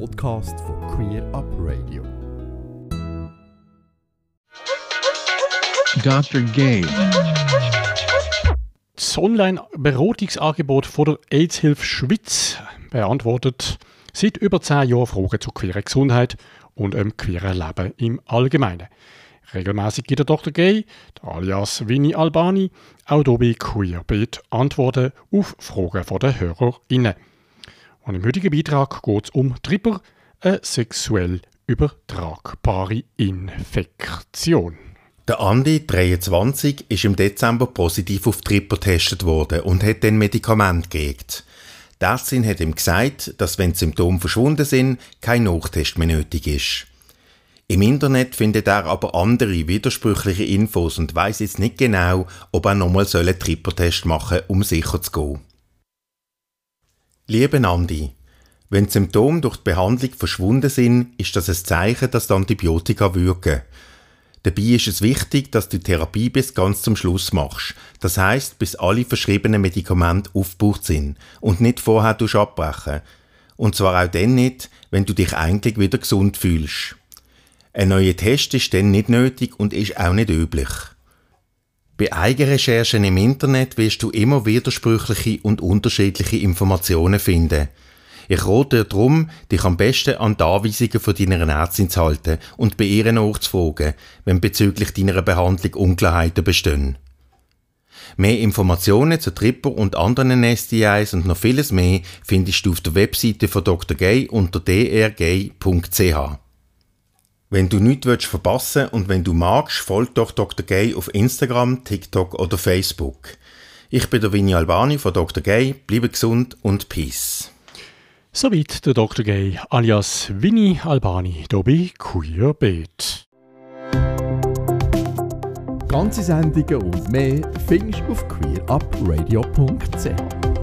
Podcast von Queer Up Radio. Dr. Gay. Das Online-Beratungsangebot von der AIDS-Hilfe Schweiz beantwortet seit über zehn Jahren Fragen zur queeren Gesundheit und dem queeren Leben im Allgemeinen. Regelmäßig gibt der Dr. Gay, der alias Winnie Albani, auch hier bei Queerbeat Antworten auf Fragen der HörerInnen. Und im heutigen Beitrag geht es um Tripper, eine sexuell übertragbare Infektion. Der Andi, 23, ist im Dezember positiv auf Tripper getestet worden und hat dann Medikament gekriegt. Die hat ihm gesagt, dass wenn die Symptome verschwunden sind, kein Nachtest mehr nötig ist. Im Internet findet er aber andere widersprüchliche Infos und weiß jetzt nicht genau, ob er nochmal einen Trippertest machen soll, um sicher zu gehen. Liebe Andi, wenn Symptome durch die Behandlung verschwunden sind, ist das ein Zeichen, dass die Antibiotika wirken. Dabei ist es wichtig, dass du die Therapie bis ganz zum Schluss machst. Das heißt, bis alle verschriebenen Medikamente aufgebraucht sind und nicht vorher abbrechen. Und zwar auch dann nicht, wenn du dich eigentlich wieder gesund fühlst. Ein neuer Test ist dann nicht nötig und ist auch nicht üblich. Bei Eigenrecherchen im Internet wirst du immer widersprüchliche und unterschiedliche Informationen finden. Ich rate dir darum, dich am besten an die Anweisungen von deiner Ärztin zu halten und bei ihr nachzufragen, wenn bezüglich deiner Behandlung Unklarheiten bestehen. Mehr Informationen zu Tripper und anderen STIs und noch vieles mehr findest du auf der Webseite von Dr. Gay unter drgay.ch. Wenn du nichts verpassen und wenn du magst, folg doch Dr. Gay auf Instagram, TikTok oder Facebook. Ich bin der Vinny Albani von Dr. Gay. Bleibe gesund und Peace. Soweit der Dr. Gay alias Vinny Albani hier bei Queer Beat. Ganze Sendungen und mehr findest du auf queerupradio.ch.